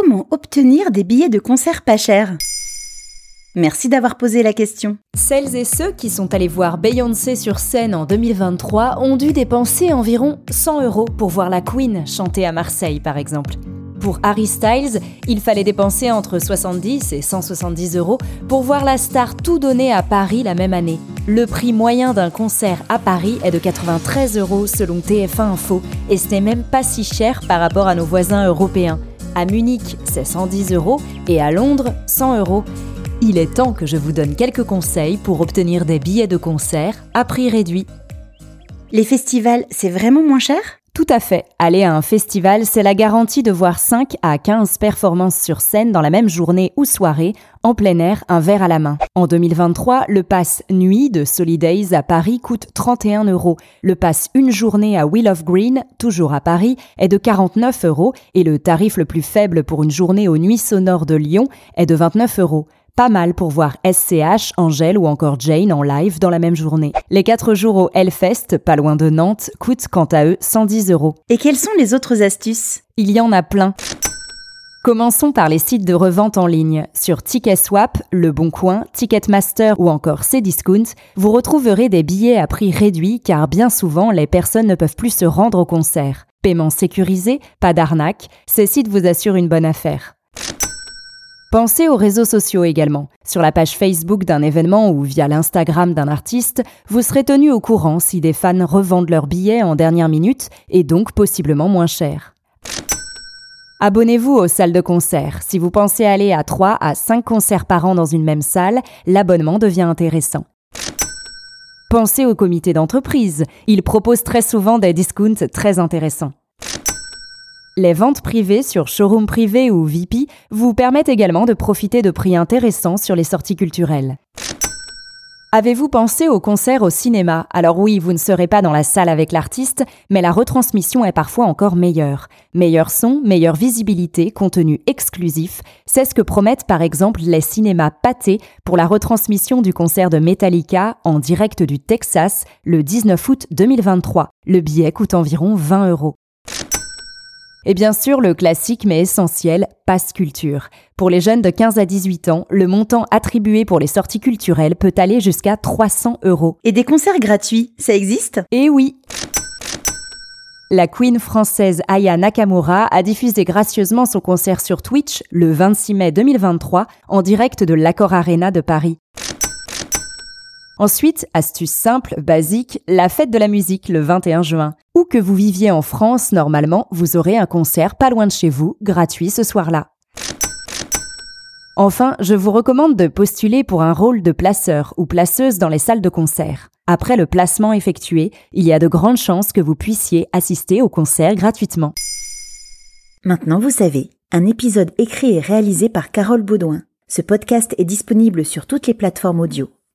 Comment obtenir des billets de concert pas chers? Merci d'avoir posé la question. Celles et ceux qui sont allés voir Beyoncé sur scène en 2023 ont dû dépenser environ 100 euros pour voir la Queen chanter à Marseille, par exemple. Pour Harry Styles, il fallait dépenser entre 70 et 170 euros pour voir la star tout donner à Paris la même année. Le prix moyen d'un concert à Paris est de 93 euros selon TF1 Info, et ce n'est même pas si cher par rapport à nos voisins européens. À Munich, c'est 110 euros et à Londres, 100 euros. Il est temps que je vous donne quelques conseils pour obtenir des billets de concert à prix réduit. Les festivals, c'est vraiment moins cher? Tout à fait. Aller à un festival, c'est la garantie de voir 5 à 15 performances sur scène dans la même journée ou soirée, en plein air, un verre à la main. En 2023, le pass nuit de Solidays à Paris coûte 31 euros. Le pass une journée à Wheel of Green, toujours à Paris, est de 49 euros et le tarif le plus faible pour une journée aux nuits sonores de Lyon est de 29 euros. Pas mal pour voir SCH, Angèle ou encore Jane en live dans la même journée. Les 4 jours au Hellfest, pas loin de Nantes, coûtent quant à eux 110 euros. Et quelles sont les autres astuces? Il y en a plein. Commençons par les sites de revente en ligne. Sur Ticketswap, Le Bon Coin, Ticketmaster ou encore Cdiscount, vous retrouverez des billets à prix réduit car bien souvent les personnes ne peuvent plus se rendre au concert. Paiement sécurisé, pas d'arnaque, ces sites vous assurent une bonne affaire. Pensez aux réseaux sociaux également. Sur la page Facebook d'un événement ou via l'Instagram d'un artiste, vous serez tenu au courant si des fans revendent leurs billets en dernière minute et donc possiblement moins cher. Abonnez-vous aux salles de concert. Si vous pensez aller à 3 à 5 concerts par an dans une même salle, l'abonnement devient intéressant. Pensez au comité d'entreprise. Il propose très souvent des discounts très intéressants. Les ventes privées sur showroom privé ou VIP vous permettent également de profiter de prix intéressants sur les sorties culturelles. Avez-vous pensé au concert au cinéma? Alors oui, vous ne serez pas dans la salle avec l'artiste, mais la retransmission est parfois encore meilleure. Meilleur son, meilleure visibilité, contenu exclusif, c'est ce que promettent par exemple les cinémas pâtés pour la retransmission du concert de Metallica en direct du Texas le 19 août 2023. Le billet coûte environ 20 euros. Et bien sûr, le classique mais essentiel, passe culture. Pour les jeunes de 15 à 18 ans, le montant attribué pour les sorties culturelles peut aller jusqu'à 300 euros. Et des concerts gratuits, ça existe? Eh oui la queen française Aya Nakamura a diffusé gracieusement son concert sur Twitch le 26 mai 2023 en direct de l'Accor Arena de Paris. Ensuite, astuce simple, basique, la fête de la musique le 21 juin. Où que vous viviez en France, normalement, vous aurez un concert pas loin de chez vous, gratuit ce soir-là. Enfin, je vous recommande de postuler pour un rôle de placeur ou placeuse dans les salles de concert. Après le placement effectué, il y a de grandes chances que vous puissiez assister au concert gratuitement. Maintenant, vous savez, un épisode écrit et réalisé par Carole Baudouin. Ce podcast est disponible sur toutes les plateformes audio.